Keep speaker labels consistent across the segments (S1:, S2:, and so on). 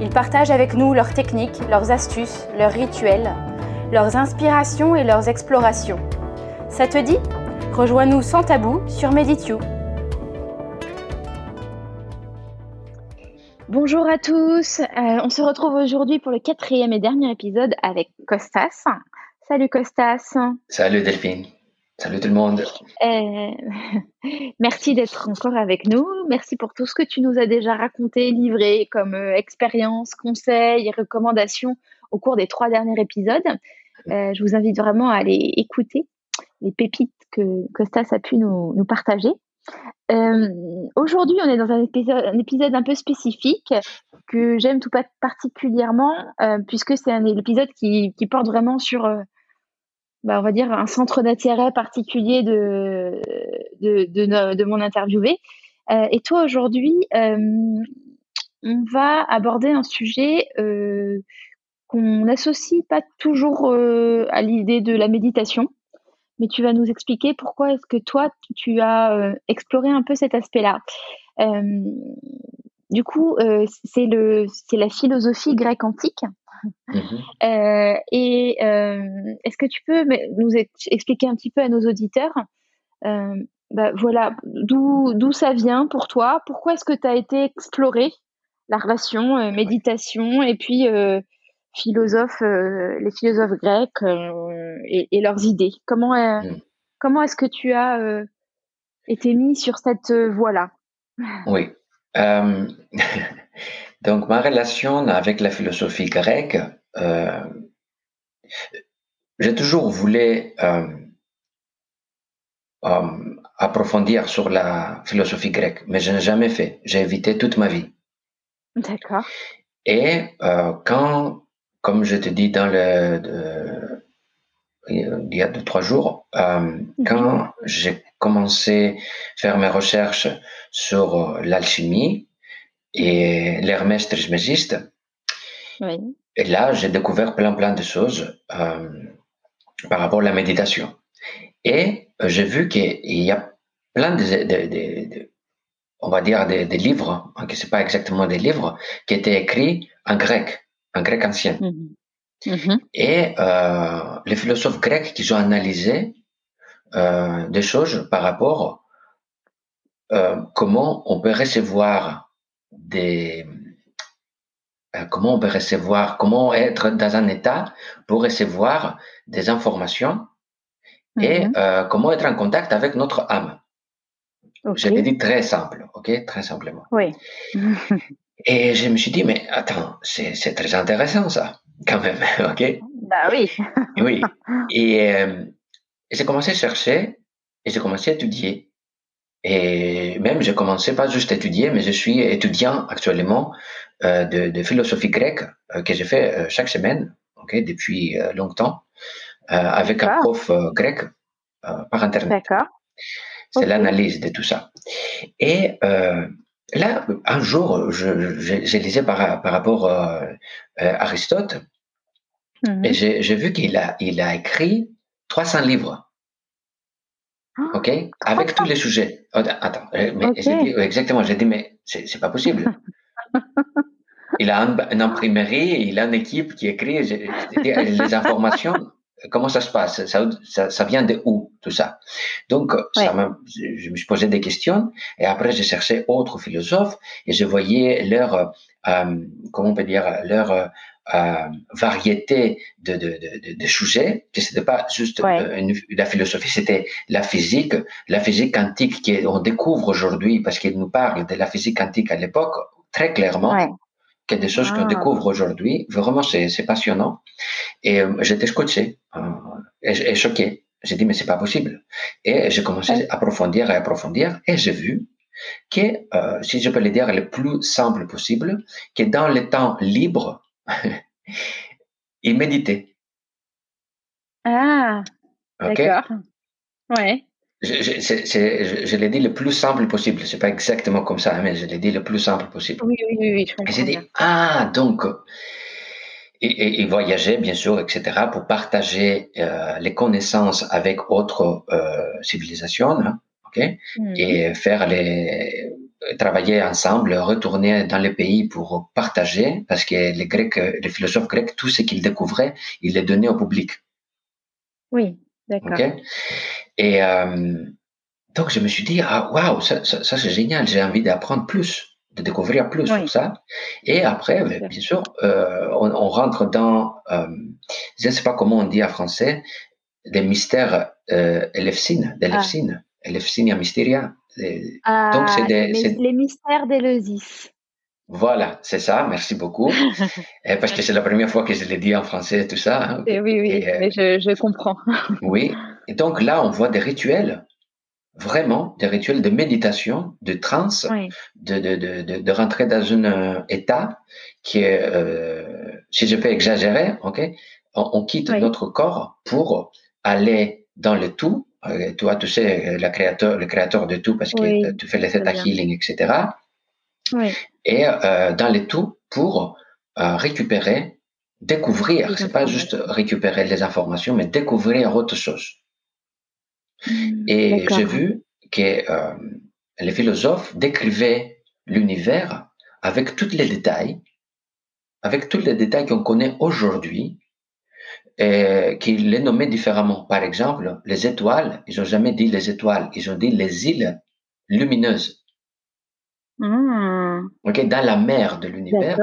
S1: Ils partagent avec nous leurs techniques, leurs astuces, leurs rituels, leurs inspirations et leurs explorations. Ça te dit? Rejoins-nous sans tabou sur Meditio. Bonjour à tous, euh, on se retrouve aujourd'hui pour le quatrième et dernier épisode avec Costas. Salut Costas.
S2: Salut Delphine. Salut tout le monde.
S1: Euh, merci d'être encore avec nous. Merci pour tout ce que tu nous as déjà raconté, livré comme euh, expérience, conseils et recommandations au cours des trois derniers épisodes. Euh, je vous invite vraiment à aller écouter les pépites que Costas a pu nous, partager. Aujourd'hui, on est dans un épisode, un peu spécifique que j'aime tout particulièrement puisque c'est un épisode qui, porte vraiment sur bah, on va dire, un centre d'intérêt particulier de, mon interviewé. Euh, et toi, aujourd'hui, euh, on va aborder un sujet euh, qu'on n'associe pas toujours à l'idée de la méditation, mais tu vas nous expliquer pourquoi est-ce que toi, tu as exploré un peu cet aspect-là. du coup, c'est la philosophie grecque antique Mhm. Euh, et euh, est-ce que tu peux nous expliquer un petit peu à nos auditeurs euh, bah, voilà, d'où ça vient pour toi? Pourquoi est-ce que tu as été explorer la relation méditation et puis philosophe, les philosophes grecs et, leurs idées? Comment, mhm. comment est-ce que tu as été mis sur cette voie-là?
S2: Oui. Donc, ma relation avec la philosophie grecque, euh, j'ai toujours voulu euh, euh, approfondir sur la philosophie grecque, mais je n'ai jamais fait. J'ai évité toute ma vie.
S1: D'accord.
S2: Et quand, comme je te dis dans le, il y a deux trois jours, mhm. quand j'ai commencé à faire mes recherches sur l'alchimie, et l'Hermès Trismégiste. Oui. Et là, j'ai découvert plein, plein de choses euh, par rapport à la méditation. Et euh, j'ai vu qu'il y a plein de, de, de, on va dire, des, livres, hein, que c'est pas exactement des livres, qui étaient écrits en grec, en grec ancien. Mm-hmm. Mm-hmm. Et euh, les philosophes grecs qui ont analysé euh, des choses par rapport euh, comment on peut recevoir des euh, comment on peut recevoir, comment être dans un état pour recevoir des informations et mm-hmm. comment être en contact avec notre âme. Je l'ai dit très simple, ok, très simplement.
S1: Oui.
S2: et je me suis dit, mais attends, c'est très intéressant ça, quand même, ok?
S1: Bah oui.
S2: oui. Et, euh, j'ai commencé à chercher et j'ai commencé à étudier et même, j'ai commencé pas juste à étudier, mais je suis étudiant actuellement euh, de, de, philosophie grecque euh, que j'ai fait chaque semaine, ok, depuis longtemps, avec un prof grec par internet.
S1: D'accord.
S2: C'est l'analyse de tout ça. Et là, un jour, je, je, je lisais par, par rapport à Aristote, mm-hmm. et j'ai vu qu'il a, il a écrit 300 livres. Ah, OK? Avec tous les sujets. Oh, attends, euh, mais dit, exactement, j'ai dit, mais c'est pas possible. il a une imprimerie, il a une équipe qui écrit les informations. Comment ça se passe? Ça, ça, ça, vient de où tout ça? Donc, ça je me suis posé des questions et après j'ai cherché autres philosophes et je voyais leur, euh, comment on peut dire, leur euh, variété de, de, de, de sujets, que c'était pas juste euh, la philosophie, c'était la physique, la physique quantique qu'on découvre aujourd'hui parce qu'il nous parle de la physique quantique à l'époque, très clairement. Ouais. Que des choses qu'on ah. découvre aujourd'hui, vraiment c'est passionnant. Et euh, j'étais scotché euh, et, et, choqué. J'ai dit mais c'est pas possible. Et j'ai commencé à approfondir et approfondir et j'ai vu que, euh, si je peux le dire le plus simple possible, que dans le temps libre, il méditait.
S1: Ah, d'accord. Ouais.
S2: Je, je, je, l'ai dit le plus simple possible. C'est pas exactement comme ça, mais je l'ai dit le plus simple possible.
S1: Oui, oui, oui, je comprends.
S2: Et j'ai dit, ah, donc, et, et, voyager, bien sûr, etc., pour partager euh, les connaissances avec autres euh, civilisations, hein, ok, mhm. et faire les travailler ensemble, retourner dans les pays pour partager, parce que les Grecs, les philosophes grecs, tout ce qu'ils découvraient, ils les donnaient au public.
S1: Oui, d'accord.
S2: Et euh, donc je me suis dit ah waouh ça, ça, ça c'est génial, j'ai envie d'apprendre plus de découvrir plus sur ça. Et après, bien sûr, euh, on, on, rentre dans, euh, je ne sais pas comment on dit en français, des mystères euh, Elefsine, d'Elefsine, ah. Elefsinia Mysteria.
S1: Ah, Donc, c'est des, les, mystères d'Eleusis.
S2: Voilà, c'est ça, merci beaucoup. et parce que c'est la première fois que je l'ai dit en français, tout ça. Hein.
S1: oui, oui, euh, mais je, je comprends.
S2: oui, et donc là, on voit des rituels vraiment des rituels de méditation, de trance, de, de, de, de, rentrer dans un euh, état qui est, euh, si je peux exagérer, ok, on, quitte notre corps pour aller dans le tout. Euh, toi, tu sais, le créateur, le créateur de tout, parce que tu fais les theta healing, etc. Et euh, dans le tout pour récupérer, découvrir. C'est pas juste récupérer les informations, mais découvrir autre chose. Et j'ai vu que euh, les philosophes décrivaient l'univers avec tous les détails, avec tous les détails qu'on connaît aujourd'hui, et qu'ils les nommaient différemment. Par exemple, les étoiles, ils n'ont jamais dit les étoiles, ils ont dit les îles lumineuses. Hmm. dans la mer de l'univers,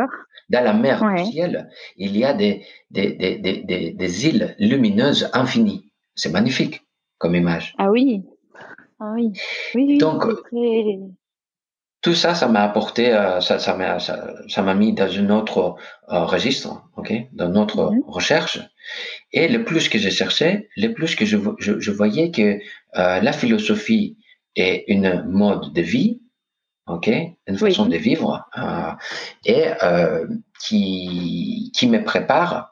S2: dans la mer du ciel, il y a des, des, des, des, des îles lumineuses infinies. C'est magnifique comme image.
S1: Ah oui. Ah oui. oui,
S2: Donc, tout ça, ça m'a apporté, euh, ça, ça m'a, ça, m'a mis dans un autre euh, registre, ok, dans notre mhm. recherche. Et le plus que j'ai cherché, le plus que je, je, je voyais que euh, la philosophie est une mode de vie, ok, une façon de vivre, et qui, qui me prépare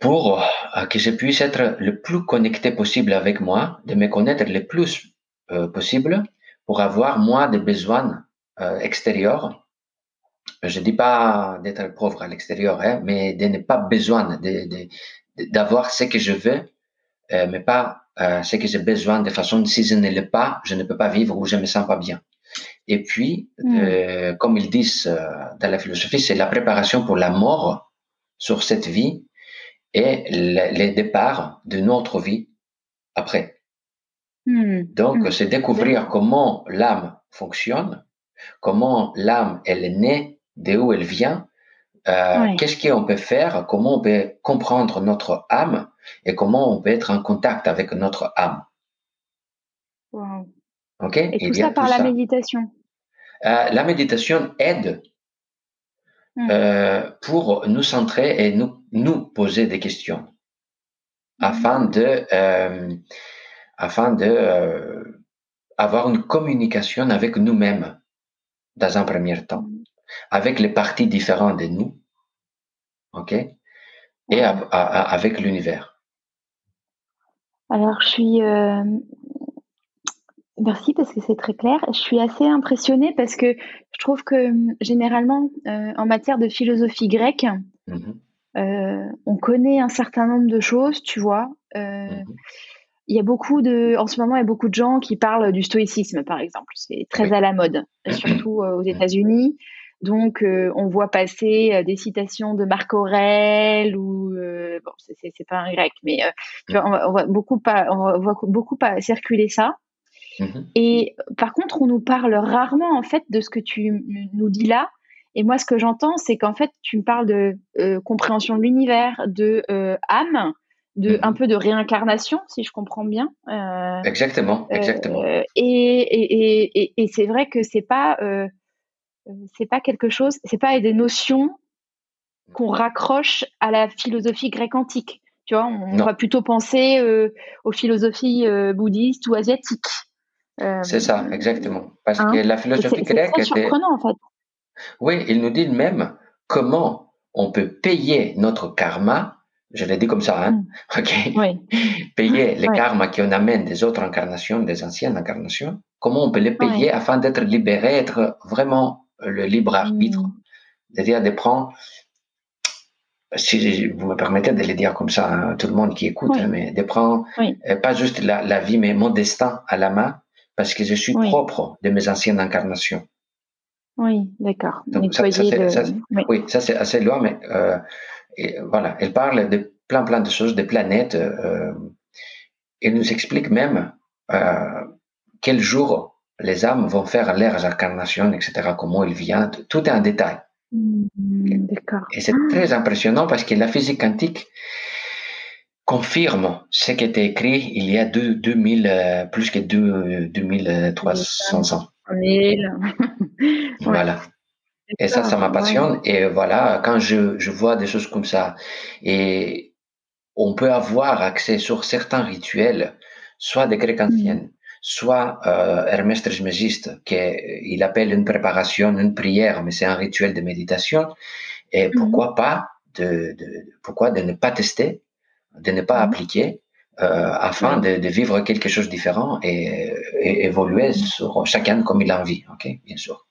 S2: pour euh, que je puisse être le plus connecté possible avec moi, de me connaître le plus euh, possible pour avoir moins de besoins euh, extérieurs. Je dis pas d'être pauvre à l'extérieur, hein, mais de ne pas besoin d'avoir de, ce que je veux, euh, mais pas euh, ce que j'ai besoin de façon si je ne l'ai pas, je ne peux pas vivre ou je me sens pas bien. Et puis, mmh. comme ils disent dans la philosophie, c'est la préparation pour la mort sur cette vie et les départs de notre vie après. Hmm. Donc, hmm. c'est découvrir comment l'âme fonctionne, comment l'âme elle est née, d'où elle vient, euh, qu'est-ce qu'on peut faire, comment on peut comprendre notre âme et comment on peut être en contact avec notre âme.
S1: Ok? Et tout ça par la méditation.
S2: Euh, la méditation aide Euh, pour nous centrer et nous, nous poser des questions afin hmm. de, euh, afin de euh, avoir une communication avec nous-mêmes dans un premier temps, hmm. avec les parties différentes de nous, ok, et avec l'univers.
S1: Alors, je suis, Merci parce que c'est très clair. Je suis assez impressionnée parce que je trouve que généralement, euh, en matière de philosophie grecque, mmh euh, on connaît un certain nombre de choses, tu vois. Euh, mmh il y a beaucoup de, en ce moment, il y a beaucoup de gens qui parlent du stoïcisme, par exemple. C'est très à la mode, surtout aux. États-Unis. Donc, on voit passer des citations de Marc Aurèle ou bon, c'est pas un grec, mais tu vois, on, voit beaucoup pas, on voit beaucoup pas circuler ça. Mhm. Et par contre, on nous parle rarement en fait de ce que tu nous dis là. Et moi, ce que j'entends, c'est qu'en fait, tu me parles de euh, compréhension de l'univers, de euh, âme, de mhm. un peu de réincarnation, si je comprends bien.
S2: Euh, exactement, exactement.
S1: et, et, et, et c'est vrai que c'est pas c'est pas quelque chose, c'est pas des notions qu'on raccroche à la philosophie grecque antique. Tu vois, on, va plutôt penser aux philosophies bouddhistes ou asiatiques.
S2: Euh, c'est ça, exactement. Parce hein? que la philosophie grecque
S1: était. surprenant, en fait.
S2: Oui, il nous dit même comment on peut payer notre karma, je l'ai dit comme ça, hein, mm. ok, payer les karma qu'on amène des autres incarnations, des anciennes incarnations, comment on peut les payer afin d'être libéré, être vraiment le libre arbitre, mm. c'est-à-dire de prendre si vous me permettez de le dire comme ça, hein, tout le monde qui écoute, hein, mais de prendre euh, pas juste la, vie, mais mon destin à la main, parce que je suis propre de mes anciennes incarnations.
S1: Oui, d'accord.
S2: Donc ça, oui. ça c'est assez loin, mais euh, voilà, elle parle de plein plein de choses, des planètes. Euh, elle nous explique même euh, quel jour les âmes vont faire leurs incarnations, etc. Comment ils viennent, tout est en détail.
S1: Mmh, d'accord.
S2: Et c'est très impressionnant parce que la physique quantique confirme ce qui était écrit il y a deux, 2000, euh, plus que 2300 ans. voilà. Et ça, ça m'appassionne. Et voilà, quand je, je, vois des choses comme ça, et on peut avoir accès sur certains rituels, soit des Grecs mm. soit euh, Hermès Trismégiste, qu'il appelle une préparation, une prière, mais c'est un rituel de méditation. Et mm. pourquoi pas de, de, pourquoi de ne pas tester, de ne pas mm. appliquer, euh, afin de, de, vivre quelque chose de différent et, et évoluer sur chacun comme il a envie, ok, bien sûr.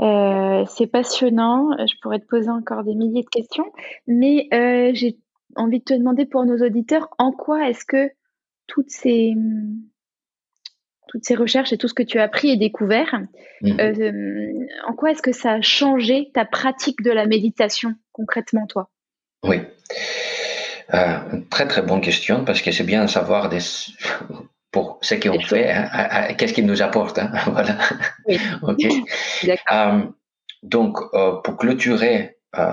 S1: Euh, c'est passionnant. Je pourrais te poser encore des milliers de questions, mais euh, j'ai envie de te demander pour nos auditeurs, en quoi est-ce que toutes ces, toutes ces recherches et tout ce que tu as appris et découvert, mhm. en quoi est-ce que ça a changé ta pratique de la méditation concrètement, toi?
S2: Oui. Très très bonne question parce que c'est bien de savoir des, pour ce qu'on fait, hein, qu'est-ce qu'il nous apporte. Hein, voilà. Oui. ok. Euh, donc, euh, pour clôturer euh,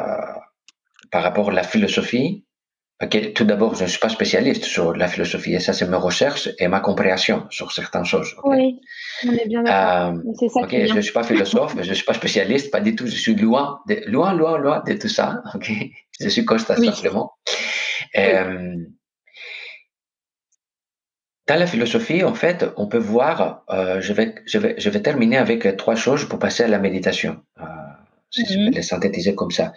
S2: par rapport à la philosophie, tout d'abord, je ne suis pas spécialiste sur la philosophie et ça, c'est mes recherches et ma compréhension sur certaines choses.
S1: Oui, on est bien d'accord.
S2: je ne suis pas philosophe, je ne suis pas spécialiste, pas du tout. Je suis loin, de, loin, loin, loin de tout ça. Je suis constat simplement. Dans la philosophie, en fait, on peut voir, euh, je, vais, je, vais, je vais terminer avec trois choses pour passer à la méditation, euh, si je peux mhm. les synthétiser comme ça.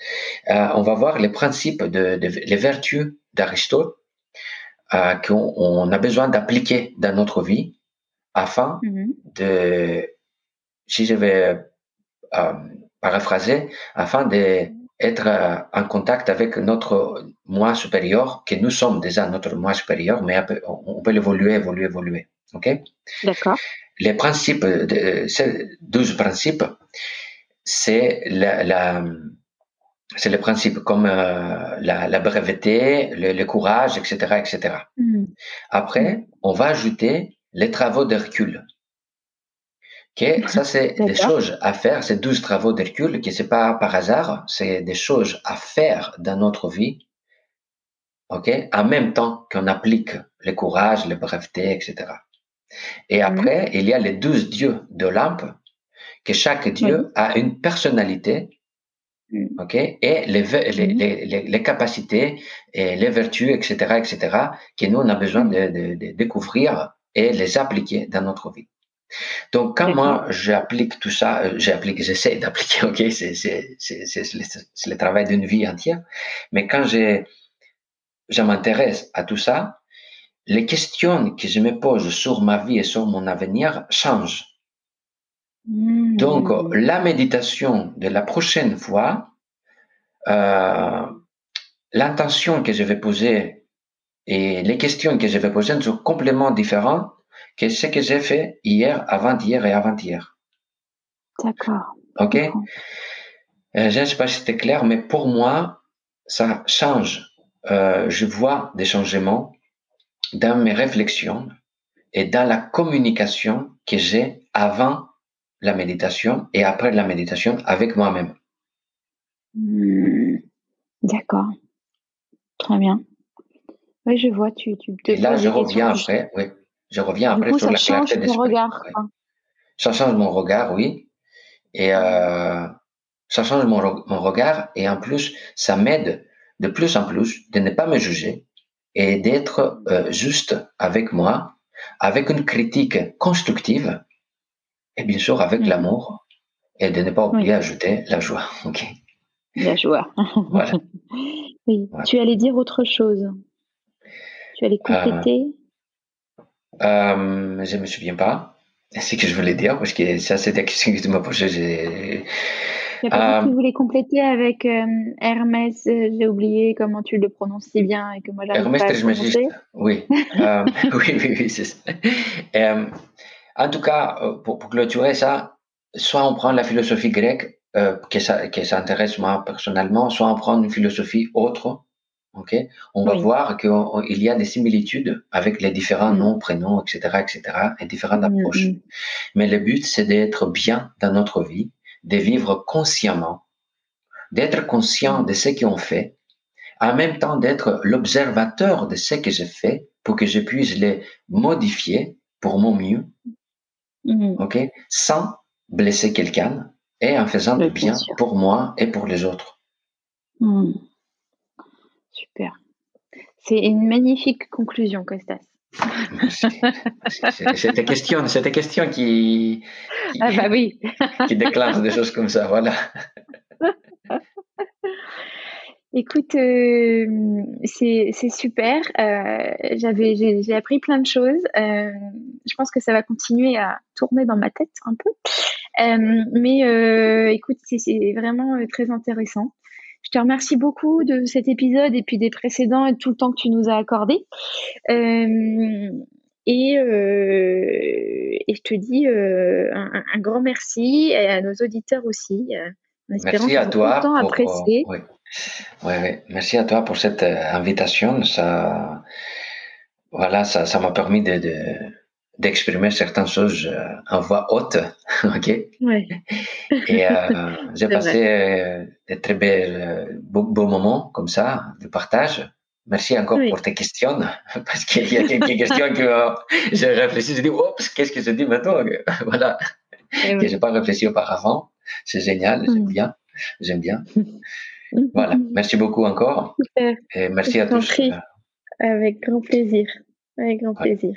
S2: Euh, on va voir les principes, de, de les vertus d'Aristote euh, qu'on on a besoin d'appliquer dans notre vie afin mhm. de, si je vais euh, paraphraser, afin de être euh, en contact avec notre moi supérieur, que nous sommes déjà notre moi supérieur, mais on peut l'évoluer, évoluer, évoluer. OK?
S1: D'accord.
S2: Les principes, de, ces 12 principes, c'est la, la c'est les principes comme euh, la, la, breveté, le, courage, etc., etc. Mm. Après, on va ajouter les travaux d'Hercule. Ok, ça c'est des choses à faire, c'est 12 travaux d'Hercule, qui c'est pas par hasard, c'est des choses à faire dans notre vie, ok, en même temps qu'on applique le courage, la breveté, etc. Et mhm. après, il y a les 12 dieux d'Olympe, que chaque dieu a une personnalité, mhm. ok, et les, les, mhm. les, les, capacités et les vertus, etc., etc., que nous on a besoin de, de, de découvrir et les appliquer dans notre vie. Donc, quand moi j'applique tout ça, euh, j'applique, j'essaie d'appliquer, ok, c'est, le travail d'une vie entière, mais quand je, je m'intéresse à tout ça, les questions que je me pose sur ma vie et sur mon avenir changent. Donc, mmh. la méditation de la prochaine fois, euh, l'intention que je vais poser et les questions que je vais poser sont complètement différentes que ce que j'ai fait hier, avant-hier et avant-hier.
S1: D'accord.
S2: OK? Euh, Je ne sais pas si c'était clair, mais pour moi, ça change. Euh, je vois des changements dans mes réflexions et dans la communication que j'ai avant la méditation et après la méditation avec moi-même.
S1: Hmm. D'accord. Très bien. Oui, je vois, tu, tu
S2: Et là, je reviens après, oui. Je reviens après sur la clarté d'esprit. regard. Ça change mon regard, oui. Et euh, ça change mon, mon, regard et en plus, ça m'aide de plus en plus de ne pas me juger et d'être euh, juste avec moi, avec une critique constructive et bien sûr avec mm. l'amour et de ne pas oublier d'ajouter la joie. Ok.
S1: La joie. Voilà. oui. Tu allais dire autre chose. Tu allais compléter.
S2: Euh, je ne me souviens pas. C'est ce que je voulais dire parce que ça, c'est la question que tu m'as posée.
S1: Euh, voulais compléter avec euh, Hermès, euh, j'ai oublié comment tu le prononces si bien et que moi j'arrive Hermès pas à prononcer.
S2: Oui. euh, oui, oui, oui, c'est ça. en tout cas, pour, pour, clôturer ça, soit on prend la philosophie grecque, qui, ça, qui s'intéresse moi personnellement, soit on prend une philosophie autre. Ok? On va voir qu'il y a des similitudes avec les différents mm. noms, prénoms, etc., etc., et différentes mm, approches. Mm. Mais le but, c'est d'être bien dans notre vie de vivre consciemment, d'être conscient de ce qu'on fait, en même temps d'être l'observateur de ce que je fais pour que je puisse les modifier pour mon mieux, ok, sans blesser quelqu'un et en faisant du bien pour moi et pour les autres.
S1: Mm. C'est une magnifique conclusion, Costas.
S2: C'était question, c'était question qui, qui,
S1: ah bah oui.
S2: qui déclenche des choses comme ça, voilà.
S1: Écoute, euh, c'est super. Euh, j'avais, j'ai appris plein de choses. Euh, je pense que ça va continuer à tourner dans ma tête un peu. mais écoute, c'est vraiment très intéressant. Je te remercie beaucoup de cet épisode et puis des précédents et de tout le temps que tu nous as accordé. Euh, et, euh, et, je te dis euh, un, grand merci et à nos auditeurs aussi.
S2: En merci à toi. Pour, apprécié. Oui. Merci à toi pour cette invitation. Ça, voilà, ça, ça m'a permis de, de d'exprimer certaines choses en voix haute, ok
S1: ouais.
S2: Et euh, j'ai passé euh, des très belles, beaux, moments comme ça de partage. Merci encore pour tes questions, parce qu'il y a quelques questions que j'ai réfléchi, j'ai dit, oups, qu'est-ce que je dis maintenant? Voilà, que j'ai pas réfléchi auparavant. C'est génial, j'aime mm. bien, j'aime bien. voilà, merci beaucoup encore. Et merci à tous.
S1: Avec grand plaisir. Avec grand plaisir.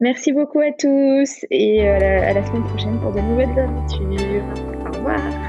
S1: Merci beaucoup à tous et euh, à la, à la semaine prochaine pour de nouvelles aventures. Au revoir.